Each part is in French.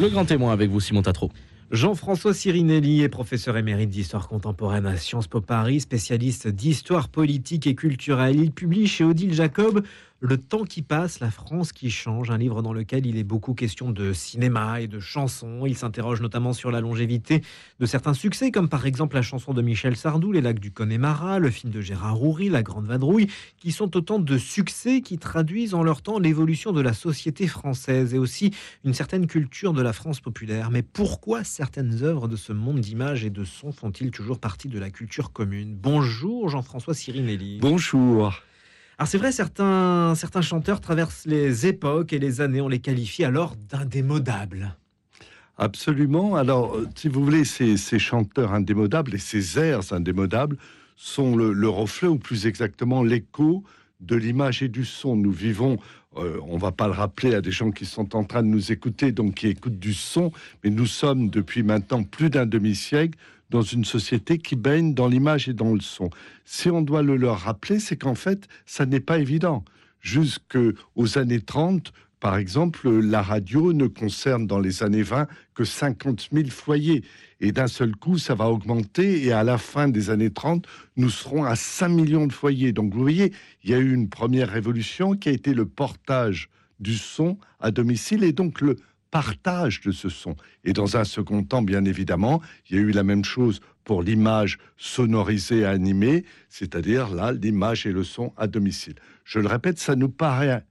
Le grand témoin avec vous, Simon Tatro. Jean-François Sirinelli est professeur émérite d'histoire contemporaine à Sciences Po Paris, spécialiste d'histoire politique et culturelle. Il publie chez Odile Jacob Le temps qui passe, la France qui change, un livre dans lequel il est beaucoup question de cinéma et de chansons. Il s'interroge notamment sur la longévité de certains succès, comme par exemple la chanson de Michel Sardou, Les lacs du Connemara, le film de Gérard Roury, La Grande Vadrouille, qui sont autant de succès qui traduisent en leur temps l'évolution de la société française et aussi une certaine culture de la France populaire. Mais pourquoi certaines œuvres de ce monde d'images et de sons font-ils toujours partie de la culture commune? Bonjour Jean-François Sirinelli. Bonjour. Alors c'est vrai, certains, certains chanteurs traversent les époques et les années, on les qualifie alors d'indémodables. Absolument. Alors, euh, si vous voulez, ces, ces, chanteurs indémodables et ces airs indémodables sont le, le reflet, ou plus exactement l'écho de l'image et du son. Nous vivons, euh, on va pas le rappeler à des gens qui sont en train de nous écouter, donc qui écoutent du son, mais nous sommes depuis maintenant plus d'un demi-siècle dans une société qui baigne dans l'image et dans le son. Si on doit le leur rappeler, c'est qu'en fait, ça n'est pas évident. Jusqu'aux années 30, par exemple, la radio ne concerne dans les années 20 que 50 000 foyers. Et d'un seul coup, ça va augmenter. Et à la fin des années 30, nous serons à 5 millions de foyers. Donc vous voyez, il y a eu une première révolution qui a été le portage du son à domicile et donc le partage de ce son. Et dans un second temps, bien évidemment, il y a eu la même chose pour l'image sonorisée animée, c'est-à-dire là, l'image et le son à domicile. Je le répète, ça nous paraît,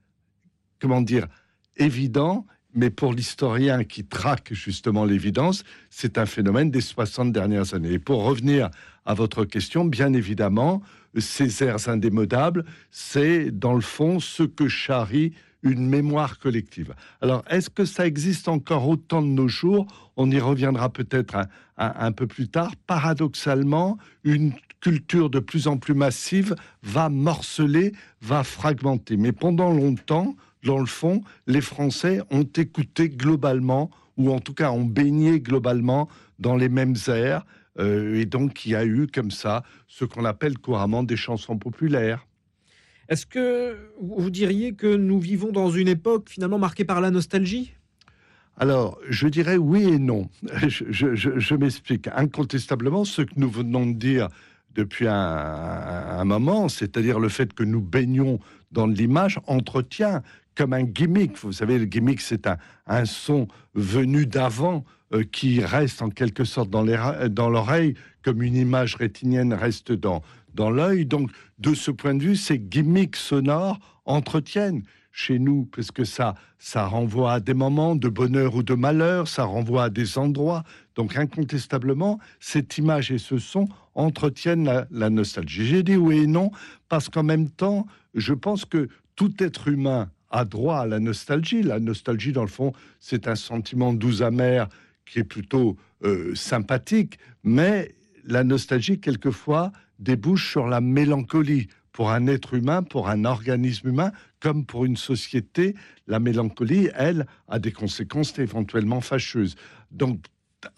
comment dire, évident, mais pour l'historien qui traque justement l'évidence, c'est un phénomène des 60 dernières années. Et pour revenir à votre question, bien évidemment, ces airs indémodables, c'est dans le fond ce que charrie une mémoire collective. Alors, est-ce que ça existe encore autant de nos jours? On y reviendra peut-être un, peu plus tard. Paradoxalement, une culture de plus en plus massive va morceler, va fragmenter. Mais pendant longtemps, dans le fond, les Français ont écouté globalement, ou en tout cas ont baigné globalement dans les mêmes airs. Euh, et donc, il y a eu comme ça ce qu'on appelle couramment des chansons populaires. Est-ce que vous diriez que nous vivons dans une époque finalement marquée par la nostalgie? Alors, je dirais oui et non. Je, m'explique. Incontestablement, ce que nous venons de dire depuis un, moment, c'est-à-dire le fait que nous baignons dans l'image, entretient comme un gimmick. Vous savez, le gimmick, c'est un, un, son venu d'avant euh, qui reste en quelque sorte dans l'oreille, comme une image rétinienne reste dans, dans l'œil. Donc, de ce point de vue, ces gimmicks sonores entretiennent chez nous, parce que ça, ça renvoie à des moments de bonheur ou de malheur, ça renvoie à des endroits. Donc, incontestablement, cette image et ce son entretiennent la, nostalgie. J'ai dit oui et non, parce qu'en même temps, je pense que tout être humain a droit à la nostalgie. La nostalgie, dans le fond, c'est un sentiment doux amer qui est plutôt euh, sympathique, mais la nostalgie, quelquefois, débouche sur la mélancolie. Pour un être humain, pour un organisme humain, comme pour une société, la mélancolie, elle, a des conséquences éventuellement fâcheuses. Donc,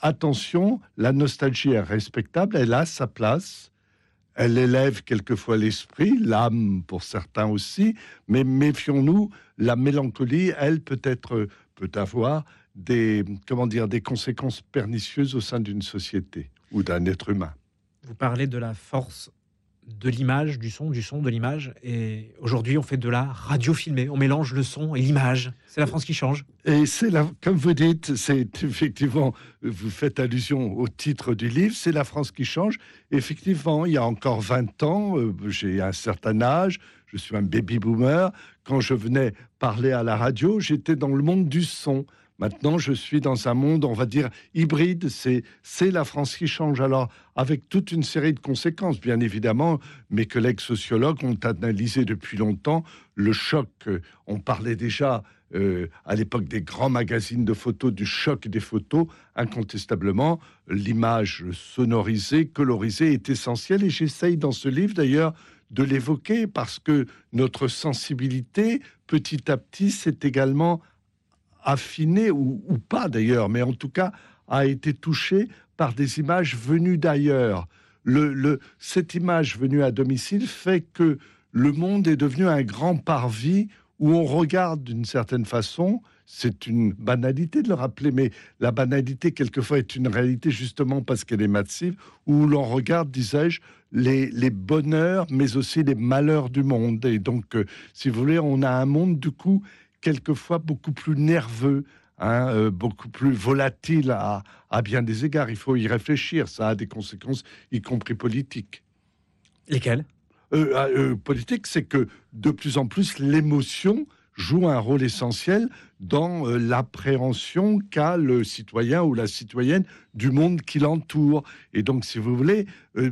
attention, la nostalgie est respectable, elle a sa place, elle élève quelquefois l'esprit, l'âme pour certains aussi, mais méfions-nous, la mélancolie, elle peut être peut avoir des comment dire des conséquences pernicieuses au sein d'une société ou d'un être humain. Vous parlez de la force de l'image, du son, du son, de l'image. Et aujourd'hui, on fait de la radio filmée. On mélange le son et l'image. C'est la France qui change. Et c'est comme vous dites, c'est effectivement, vous faites allusion au titre du livre, c'est la France qui change. Effectivement, il y a encore 20 ans, euh, j'ai un certain âge, je suis un baby boomer. Quand je venais parler à la radio, j'étais dans le monde du son. Maintenant, je suis dans un monde, on va dire, hybride. C'est, c'est la France qui change. Alors, avec toute une série de conséquences, bien évidemment, mes collègues sociologues ont analysé depuis longtemps le choc. On parlait déjà euh, à l'époque des grands magazines de photos, du choc des photos. Incontestablement, l'image sonorisée, colorisée est essentielle. Et j'essaye dans ce livre, d'ailleurs, de l'évoquer parce que notre sensibilité, petit à petit, s'est également affiné ou, pas d'ailleurs, mais en tout cas a été touché par des images venues d'ailleurs. Le, le, cette image venue à domicile fait que le monde est devenu un grand parvis où on regarde d'une certaine façon c'est une banalité de le rappeler, mais la banalité, quelquefois, est une réalité justement parce qu'elle est massive, où l'on regarde, disais-je, les, les, bonheurs, mais aussi les malheurs du monde. Et donc, euh, si vous voulez, on a un monde, du coup, quelquefois beaucoup plus nerveux, Hein, euh, beaucoup plus volatile à, à, bien des égards. Il faut y réfléchir. Ça a des conséquences, y compris politiques. Lesquelles? Euh, ah, euh, Politique, c'est que de plus en plus l'émotion joue un rôle essentiel dans l'appréhension qu'a le citoyen ou la citoyenne du monde qui l'entoure. Et donc, si vous voulez,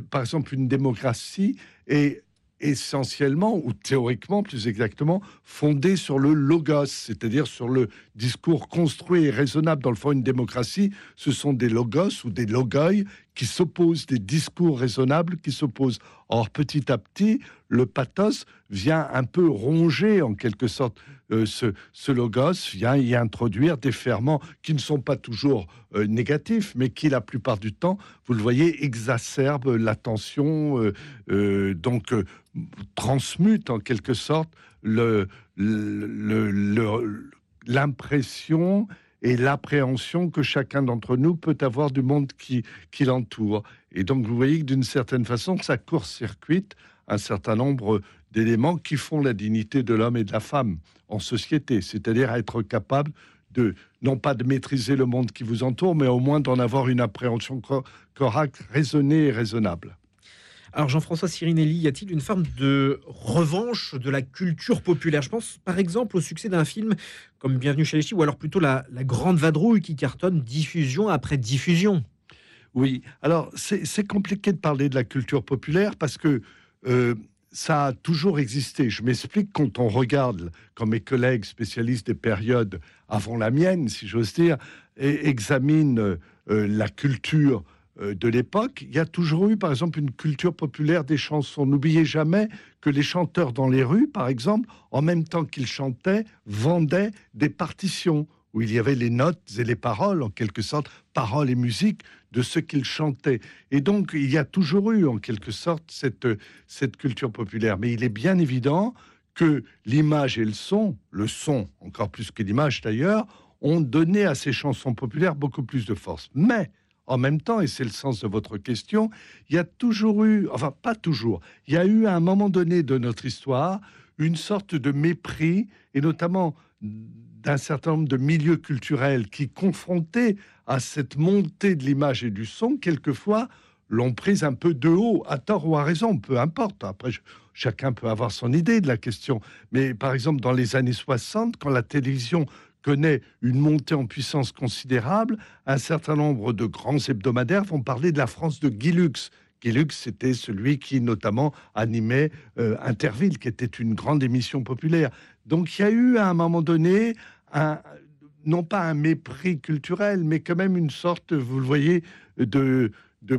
par exemple, une démocratie est essentiellement, ou théoriquement plus exactement, fondé sur le logos, c'est-à-dire sur le discours construit et raisonnable. Dans le fond, une démocratie, ce sont des logos ou des logoi qui s'opposent, des discours raisonnables qui s'opposent. Or, petit à petit, le pathos vient un peu ronger, en quelque sorte, euh, ce, logos, vient y introduire des ferments qui ne sont pas toujours euh, négatifs, mais qui, la plupart du temps, vous le voyez, exacerbent la tension, euh, donc transmutent en quelque sorte l'impression et l'appréhension que chacun d'entre nous peut avoir du monde qui, l'entoure. Et donc, vous voyez que d'une certaine façon, ça court-circuite un certain nombre d'éléments qui font la dignité de l'homme et de la femme en société, c'est-à-dire être capable de, non pas de maîtriser le monde qui vous entoure, mais au moins d'en avoir une appréhension correcte, raisonnée et raisonnable. Alors Jean-François Sirinelli, y a-t-il une forme de revanche de la culture populaire? Je pense par exemple au succès d'un film comme Bienvenue chez les Ch'tis, ou alors plutôt la, Grande Vadrouille qui cartonne diffusion après diffusion. Oui, alors c'est compliqué de parler de la culture populaire parce que euh, ça a toujours existé. Je m'explique quand on regarde, comme mes collègues spécialistes des périodes avant la mienne, si j'ose dire, et examinent euh, la culture de l'époque, il y a toujours eu, par exemple, une culture populaire des chansons. N'oubliez jamais que les chanteurs dans les rues, par exemple, en même temps qu'ils chantaient, vendaient des partitions où il y avait les notes et les paroles, en quelque sorte, paroles et musique de ce qu'ils chantaient. Et donc, il y a toujours eu, en quelque sorte, cette, cette culture populaire. Mais il est bien évident que l'image et le son, le son encore plus que l'image d'ailleurs, ont donné à ces chansons populaires beaucoup plus de force. Mais en même temps, et c'est le sens de votre question, il y a toujours eu, enfin pas toujours, il y a eu à un moment donné de notre histoire une sorte de mépris, et notamment d'un certain nombre de milieux culturels qui, confrontés à cette montée de l'image et du son, quelquefois l'ont prise un peu de haut, à tort ou à raison, peu importe. Après, chacun peut avoir son idée de la question. Mais par exemple, dans les années 60, quand la télévision connaît une montée en puissance considérable, un certain nombre de grands hebdomadaires vont parler de la France de Guy Lux. Guy c'était celui qui notamment animait euh, Interville, qui était une grande émission populaire. Donc il y a eu à un moment donné, un, non pas un mépris culturel, mais quand même une sorte, vous le voyez, de,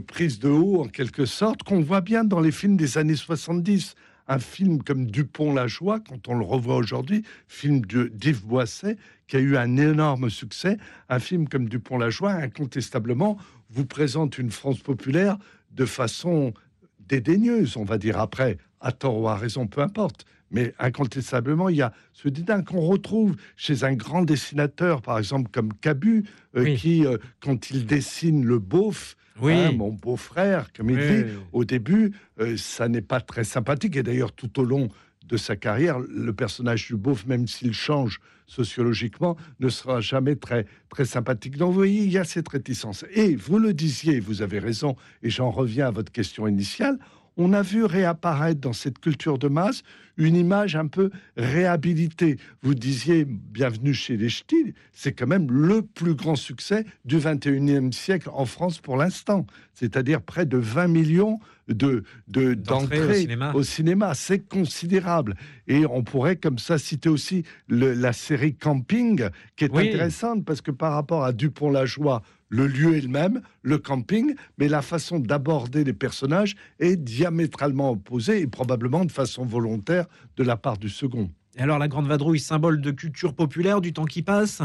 prise de haut en quelque sorte, qu'on voit bien dans les films des années 70 un film comme Dupont-la Joie, quand on le revoit aujourd'hui, film d'Yves Boisset, qui a eu un énorme succès, un film comme Dupont-la Joie, incontestablement, vous présente une France populaire de façon dédaigneuse, on va dire après, à tort ou à raison, peu importe. Mais incontestablement, il y a ce dédain qu'on retrouve chez un grand dessinateur, par exemple comme Cabu, euh, qui, euh, quand il dessine le beauf, oui. Hein, mon beau-frère, comme il dit, au début, euh, ça n'est pas très sympathique. Et d'ailleurs, tout au long de sa carrière, le personnage du beauf, même s'il change sociologiquement, ne sera jamais très, très sympathique. Donc, vous voyez, il y a cette réticence. Et vous le disiez, vous avez raison, et j'en reviens à votre question initiale, on a vu réapparaître dans cette culture de masse une image un peu réhabilitée. Vous disiez Bienvenue chez les Ch'tis, c'est quand même le plus grand succès du 21e siècle en France pour l'instant, c'est-à-dire près de 20 millions de d'entrées au cinéma. C'est considérable. Et on pourrait comme ça citer aussi la série Camping, qui est intéressante parce que par rapport à Dupont-la-Joie, le lieu est le même, le camping, mais la façon d'aborder les personnages est diamétralement opposée et probablement de façon volontaire de la part du second. Et alors la Grande Vadrouille, symbole de culture populaire du temps qui passe?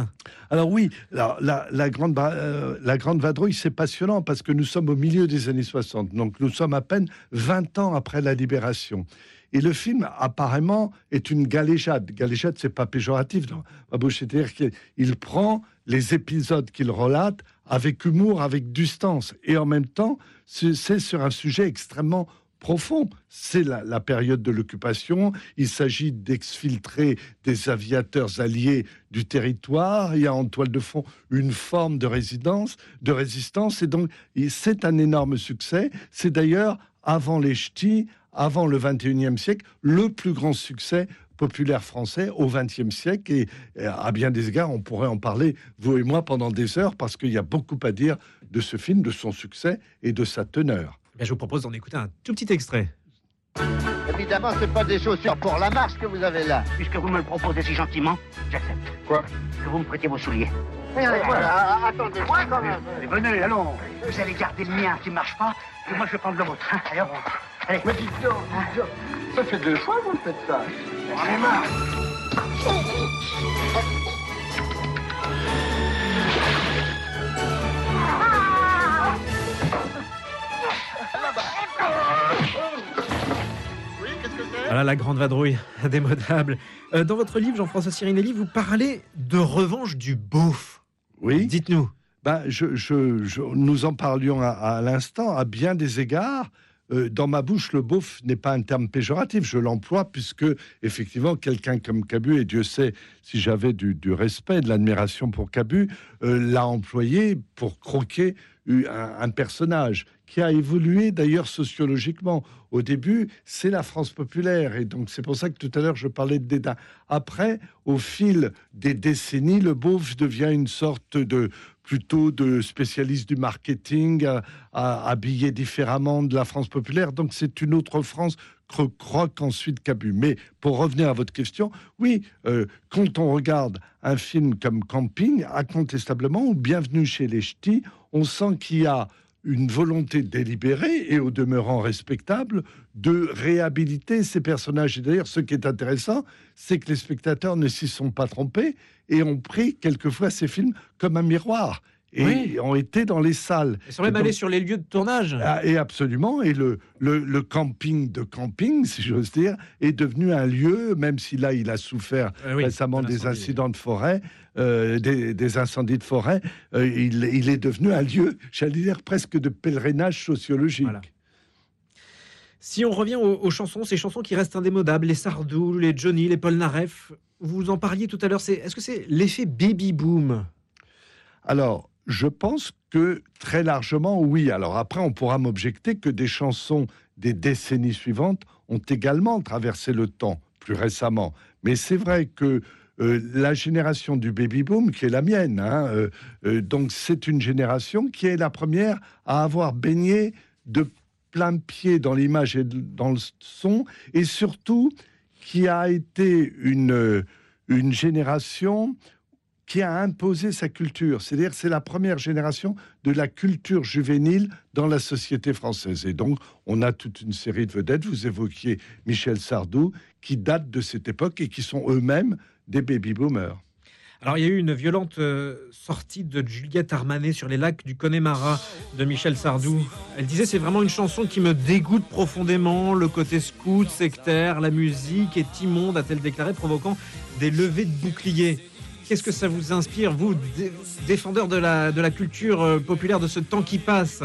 Alors oui, la, grande, euh, la Grande Vadrouille, c'est passionnant parce que nous sommes au milieu des années 60, donc nous sommes à peine 20 ans après la libération. Et le film, apparemment, est une galéjade. Galéjade, c'est pas péjoratif. C'est-à-dire qu'il prend les épisodes qu'il relate avec humour, avec distance. Et en même temps, c'est sur un sujet extrêmement profond. C'est la, période de l'occupation. Il s'agit d'exfiltrer des aviateurs alliés du territoire. Il y a en toile de fond une forme de résidence, de résistance. Et donc, c'est un énorme succès. C'est d'ailleurs, avant les ch'tis, avant le 21e siècle, le plus grand succès populaire français au XXe siècle. Et à bien des égards, on pourrait en parler, vous et moi, pendant des heures, parce qu'il y a beaucoup à dire de ce film, de son succès et de sa teneur. Eh je vous propose d'en écouter un tout petit extrait. Évidemment, c'est pas des chaussures pour la marche que vous avez là. Puisque vous me le proposez si gentiment, j'accepte. Quoi Que vous me prêtiez vos souliers. voilà, attendez-moi quand même. venez, allons. Vous allez garder le mien qui marche pas, et moi je vais prendre le vôtre. Hein. Allez, Allez. Mais dites donc, ça fait deux fois que vous faites ça. J'en ai marre. Voilà la grande vadrouille indémodable. Euh, dans votre livre, Jean-François Sirinelli, vous parlez de revanche du beauf. Oui. Dites-nous. Ben, je, nous en parlions à l'instant, à bien des égards. Euh, dans ma bouche, le beauf n'est pas un terme péjoratif. Je l'emploie puisque, effectivement, quelqu'un comme Cabu, et Dieu sait si j'avais du, respect, de l'admiration pour Cabu, euh, l'a employé pour croquer un, personnage qui a évolué d'ailleurs sociologiquement. Au début, c'est la France populaire, et donc c'est pour ça que tout à l'heure je parlais de dédain. Après, au fil des décennies, le beauf devient une sorte de plutôt de spécialistes du marketing, à, habillé différemment de la France populaire. Donc c'est une autre France croque ensuite Cabu. Mais pour revenir à votre question, oui, euh, quand on regarde un film comme Camping, incontestablement, ou Bienvenue chez les Ch'tis, on sent qu'il y a une volonté délibérée et au demeurant respectable de réhabiliter ces personnages. Et d'ailleurs, ce qui est intéressant, c'est que les spectateurs ne s'y sont pas trompés et ont pris quelquefois ces films comme un miroir et ont été dans les salles. Ils sont même allés sur les lieux de tournage. Ah, et absolument. Et le, le, camping de camping, si j'ose dire, est devenu un lieu, même si là, il a souffert ah récemment des incidents de forêt, euh, des, incendies de forêt, euh, il, il, est devenu un lieu, j'allais dire, presque de pèlerinage sociologique. Si on revient aux, chansons, ces chansons qui restent indémodables, les Sardou, les Johnny, les Paul Naref, vous en parliez tout à l'heure, est-ce que c'est l'effet baby boom? Alors, je pense que très largement, oui. Alors après, on pourra m'objecter que des chansons des décennies suivantes ont également traversé le temps plus récemment. Mais c'est vrai que euh, la génération du baby boom, qui est la mienne, hein, euh, euh, donc c'est une génération qui est la première à avoir baigné de plein pied dans l'image et dans le son, et surtout qui a été une, une génération qui a imposé sa culture. C'est-à-dire c'est la première génération de la culture juvénile dans la société française. Et donc, on a toute une série de vedettes. Vous évoquiez Michel Sardou, qui datent de cette époque et qui sont eux-mêmes des baby-boomers. Alors, il y a eu une violente euh, sortie de Juliette Armanet sur les lacs du Connemara de Michel Sardou. Elle disait c'est vraiment une chanson qui me dégoûte profondément. Le côté scout, sectaire, la musique est immonde, a-t-elle déclaré, provoquant des levées de boucliers. Qu'est-ce que ça vous inspire, vous, défendeur de la, de la culture euh, populaire de ce temps qui passe?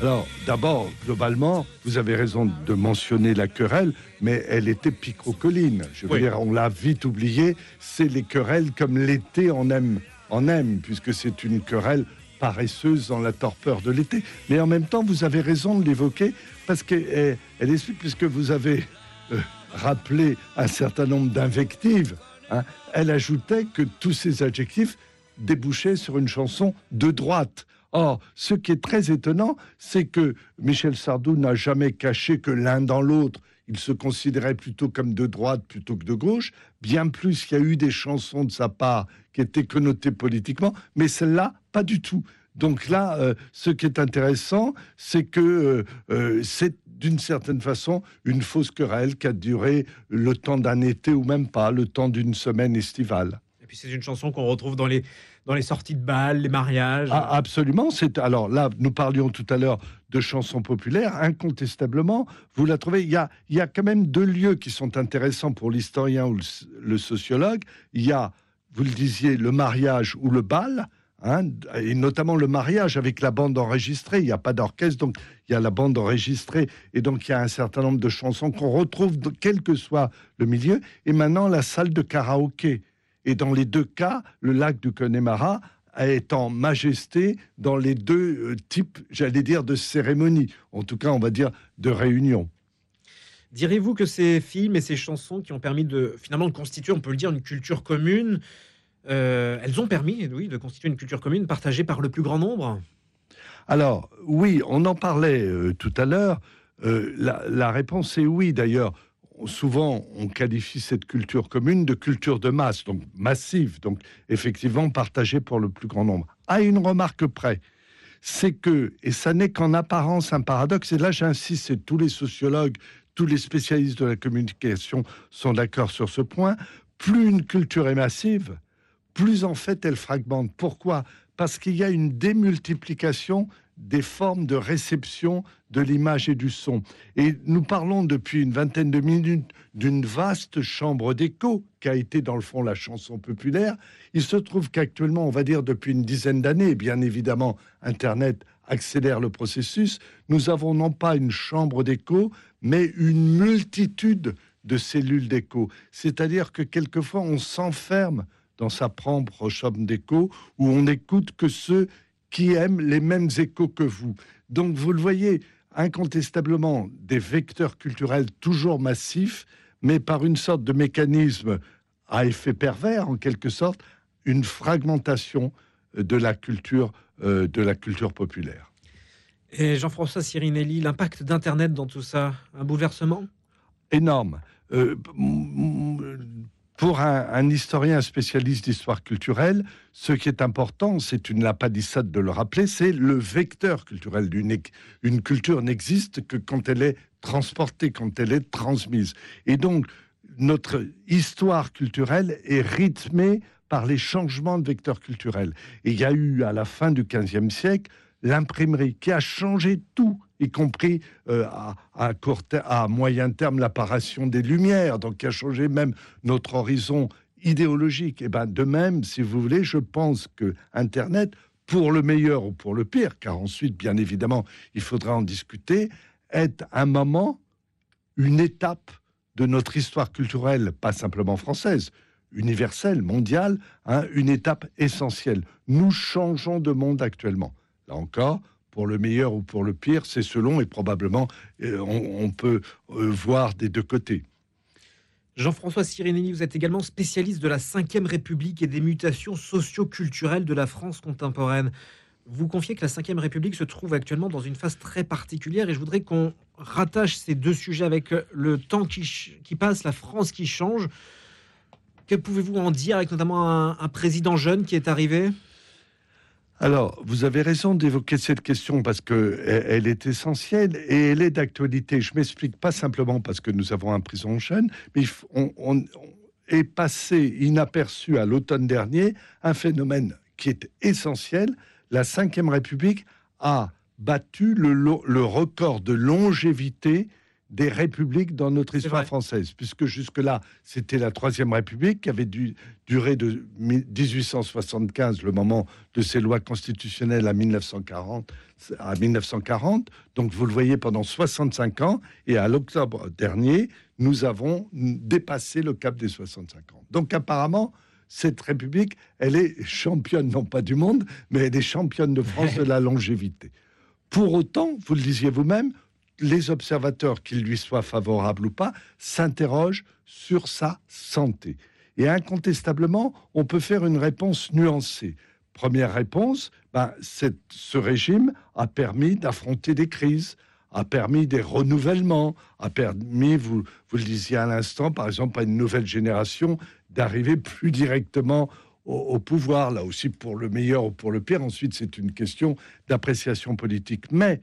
Alors, d'abord, globalement, vous avez raison de mentionner la querelle, mais elle était picrocolline. Je veux dire, on l'a vite oublié. C'est les querelles comme l'été en aime, en aime, puisque c'est une querelle paresseuse dans la torpeur de l'été. Mais en même temps, vous avez raison de l'évoquer, parce qu'elle elle explique, puisque vous avez euh, rappelé un certain nombre d'invectives Hein. Elle ajoutait que tous ces adjectifs débouchaient sur une chanson de droite. Or, ce qui est très étonnant, c'est que Michel Sardou n'a jamais caché que l'un dans l'autre, il se considérait plutôt comme de droite plutôt que de gauche. Bien plus, il y a eu des chansons de sa part qui étaient connotées politiquement, mais celle-là, pas du tout. Donc là, euh, ce qui est intéressant, c'est que euh, euh, c'est d'une certaine façon une fausse querelle qui a duré le temps d'un été ou même pas, le temps d'une semaine estivale. puis c'est une chanson qu'on retrouve dans les, dans les sorties de bal, les mariages. Ah, absolument. C'est alors là, nous parlions tout à l'heure de chansons populaires. Incontestablement, vous la trouvez. Il y a, il y a quand même deux lieux qui sont intéressants pour l'historien ou le, le sociologue. Il y a, vous le disiez, le mariage ou le bal. Hein, et notamment le mariage avec la bande enregistrée. Il n'y a pas d'orchestre, donc il y a la bande enregistrée, et donc il y a un certain nombre de chansons qu'on retrouve, quel que soit le milieu. Et maintenant, la salle de karaoké. Et dans les deux cas, le lac du Connemara est en majesté dans les deux euh, types, j'allais dire, de cérémonies, en tout cas, on va dire, de réunions. Direz-vous que ces films et ces chansons qui ont permis de finalement de constituer, on peut le dire, une culture commune, euh, elles ont permis, oui, de constituer une culture commune partagée par le plus grand nombre Alors, oui, on en parlait euh, tout à l'heure. Euh, la, la, réponse est oui. D'ailleurs, souvent, on qualifie cette culture commune de culture de masse, donc massive, donc effectivement partagée pour le plus grand nombre. À une remarque près, c'est que, et ça n'est qu'en apparence un paradoxe, et là j'insiste, et tous les sociologues, tous les spécialistes de la communication sont d'accord sur ce point, plus une culture est massive, plus en fait elle fragmente. Pourquoi? Parce qu'il y a une démultiplication des formes de réception de l'image et du son. Et nous parlons depuis une vingtaine de minutes d'une vaste chambre d'écho qui a été dans le fond la chanson populaire. Il se trouve qu'actuellement, on va dire depuis une dizaine d'années, bien évidemment, Internet accélère le processus, nous avons non pas une chambre d'écho, mais une multitude de cellules d'écho. C'est-à-dire que quelquefois, on s'enferme dans sa propre chambre d'écho où on n'écoute que ceux qui aiment les mêmes échos que vous. Donc vous le voyez, incontestablement, des vecteurs culturels toujours massifs, mais par une sorte de mécanisme à effet pervers, en quelque sorte, une fragmentation de la culture, euh, de la culture populaire. Et Jean-François Sirinelli, l'impact d'Internet dans tout ça, un bouleversement? Énorme. Euh, pour un, historien spécialiste d'histoire culturelle, ce qui est important, c'est une lapalissade de le rappeler, c'est le vecteur culturel. Une, une culture n'existe que quand elle est transportée, quand elle est transmise. Et donc, notre histoire culturelle est rythmée par les changements de vecteurs culturels. Et il y a eu, à la fin du XVe siècle, l'imprimerie qui a changé tout y compris euh, à, moyen terme l'apparition des Lumières, donc qui a changé même notre horizon idéologique. Et ben de même, si vous voulez, je pense que Internet, pour le meilleur ou pour le pire, car ensuite, bien évidemment, il faudra en discuter, est un moment, une étape de notre histoire culturelle, pas simplement française, universelle, mondiale, hein, une étape essentielle. Nous changeons de monde actuellement. Là encore, pour le meilleur ou pour le pire, c'est selon et probablement euh, on, peut euh, voir des deux côtés. Jean-François Sirinelli, vous êtes également spécialiste de la Ve République et des mutations socio-culturelles de la France contemporaine. Vous confiez que la Ve République se trouve actuellement dans une phase très particulière et je voudrais qu'on rattache ces deux sujets avec le temps qui, passe, la France qui change. Que pouvez-vous en dire avec notamment un président jeune qui est arrivé? Alors, vous avez raison d'évoquer cette question parce que elle est essentielle et elle est d'actualité. Je m'explique pas simplement parce que nous avons un prison jeune, mais on, est passé inaperçu à l'automne dernier un phénomène qui est essentiel. La Ve République a battu le record de longévité des républiques dans notre histoire française, puisque jusque-là, c'était la Troisième République qui avait dû durer de 1875, le moment de ces lois constitutionnelles, à 1940, à 1940. Donc, vous le voyez, pendant 65 ans, et à l'octobre dernier, nous avons dépassé le cap des 65 ans. Donc, apparemment, cette République, elle est championne, non pas du monde, mais elle est championne de France de la longévité. Pour autant, vous le disiez vous-même, les observateurs, qu'ils lui soient favorables ou pas, s'interrogent sur sa santé. Et incontestablement, on peut faire une réponse nuancée. Première réponse, ben, ce régime a permis d'affronter des crises, a permis des renouvellements, a permis, vous, vous le disiez à l'instant, par exemple, à une nouvelle génération d'arriver plus directement au, au, pouvoir, là aussi pour le meilleur ou pour le pire. Ensuite, c'est une question d'appréciation politique. Mais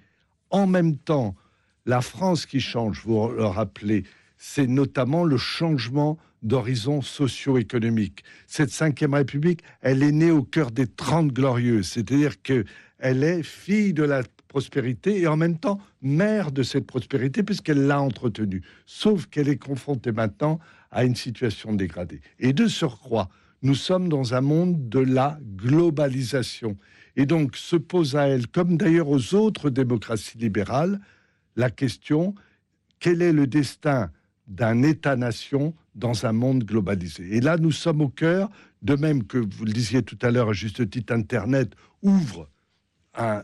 en même temps, la France qui change, vous le rappelez, c'est notamment le changement d'horizons socio-économiques. Cette cinquième République, elle est née au cœur des Trente Glorieuses, c'est-à-dire que elle est fille de la prospérité et en même temps mère de cette prospérité puisqu'elle l'a entretenue. Sauf qu'elle est confrontée maintenant à une situation dégradée. Et de surcroît, nous sommes dans un monde de la globalisation. Et donc se pose à elle, comme d'ailleurs aux autres démocraties libérales, la question quel est le destin d'un État-nation dans un monde globalisé? Et là, nous sommes au cœur, de même que vous le disiez tout à l'heure à juste titre, Internet ouvre un,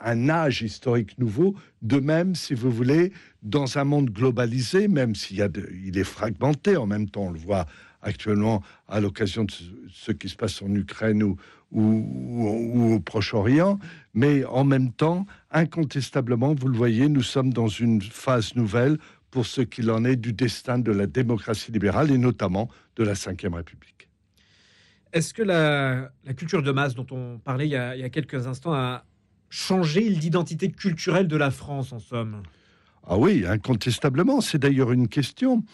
un, âge historique nouveau. De même, si vous voulez, dans un monde globalisé, même s'il il est fragmenté, en même temps, on le voit actuellement à l'occasion de ce qui se passe en Ukraine ou, ou, au Proche-Orient, mais en même temps, incontestablement, vous le voyez, nous sommes dans une phase nouvelle pour ce qu'il en est du destin de la démocratie libérale et notamment de la Ve République. Est-ce que la, culture de masse dont on parlait il y a, il y a quelques instants a changé l'identité culturelle de la France, en somme? Ah oui, incontestablement. C'est d'ailleurs une question.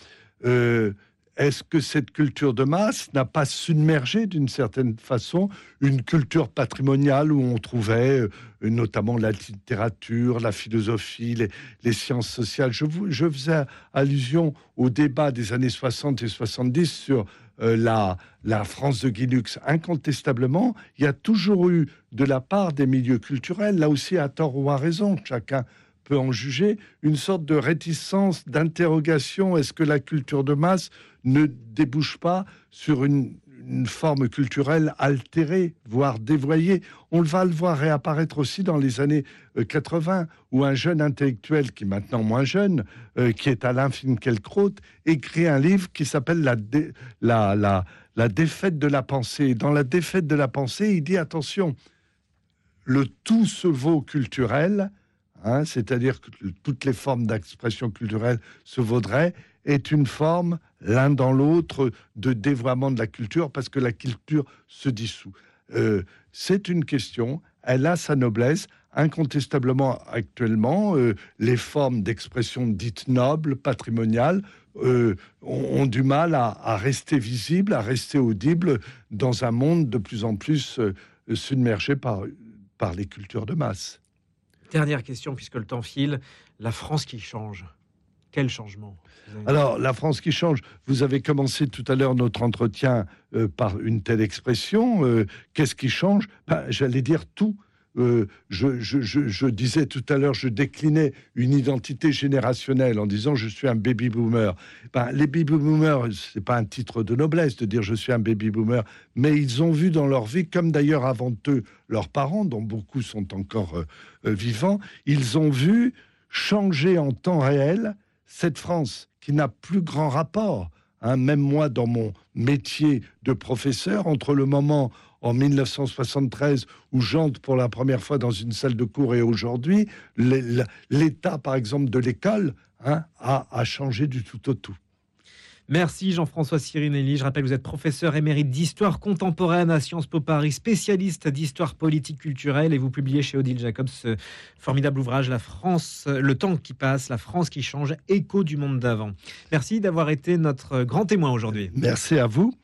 Euh, est-ce que cette culture de masse n'a pas submergé d'une certaine façon une culture patrimoniale où on trouvait euh, notamment la littérature, la philosophie, les, sciences sociales? Je, faisais allusion au débat des années 60 et 70 sur euh, la, la France de Guilux. Incontestablement, il y a toujours eu de la part des milieux culturels, là aussi à tort ou à raison, chacun peut en juger, une sorte de réticence, d'interrogation. Est-ce que la culture de masse ne débouche pas sur une, forme culturelle altérée, voire dévoyée. On va le voir réapparaître aussi dans les années 80, euh, où un jeune intellectuel, qui est maintenant moins jeune, euh, qui est Alain Finkielkraut, écrit un livre qui s'appelle la, la, la, la défaite de la pensée. Dans la défaite de la pensée, il dit attention, le tout se vaut culturel, Hein, c'est-à-dire que toutes les formes d'expression culturelle se vaudraient, est une forme, l'un dans l'autre, de dévoiement de la culture, parce que la culture se dissout. Euh, c'est une question, elle a sa noblesse. Incontestablement, actuellement, euh, les formes d'expression dites nobles, patrimoniales, euh, ont, du mal à, à, rester visibles, à rester audibles dans un monde de plus en plus submergé par, par les cultures de masse. Dernière question, puisque le temps file. La France qui change. Quel changement Alors, la France qui change. Vous avez commencé tout à l'heure notre entretien euh, par une telle expression. Euh, qu'est-ce qui change? Ben, J'allais dire tout. Euh, je, disais tout à l'heure, je déclinais une identité générationnelle en disant je suis un baby boomer. Ben, les baby boomers, c'est pas un titre de noblesse de dire je suis un baby boomer, mais ils ont vu dans leur vie, comme d'ailleurs avant eux leurs parents, dont beaucoup sont encore vivants, ils ont vu changer en temps réel cette France qui n'a plus grand rapport. Hein, même moi, dans mon métier de professeur, entre le moment en 1973 où j'entre pour la première fois dans une salle de cours et aujourd'hui, l'état, par exemple, de l'école hein, a, changé du tout au tout. Merci Jean-François Sirinelli. Je rappelle, vous êtes professeur émérite d'histoire contemporaine à Sciences Po Paris, spécialiste d'histoire politique culturelle et vous publiez chez Odile Jacobs ce formidable ouvrage La France, le temps qui passe, la France qui change, écho du monde d'avant. Merci d'avoir été notre grand témoin aujourd'hui. Merci à vous.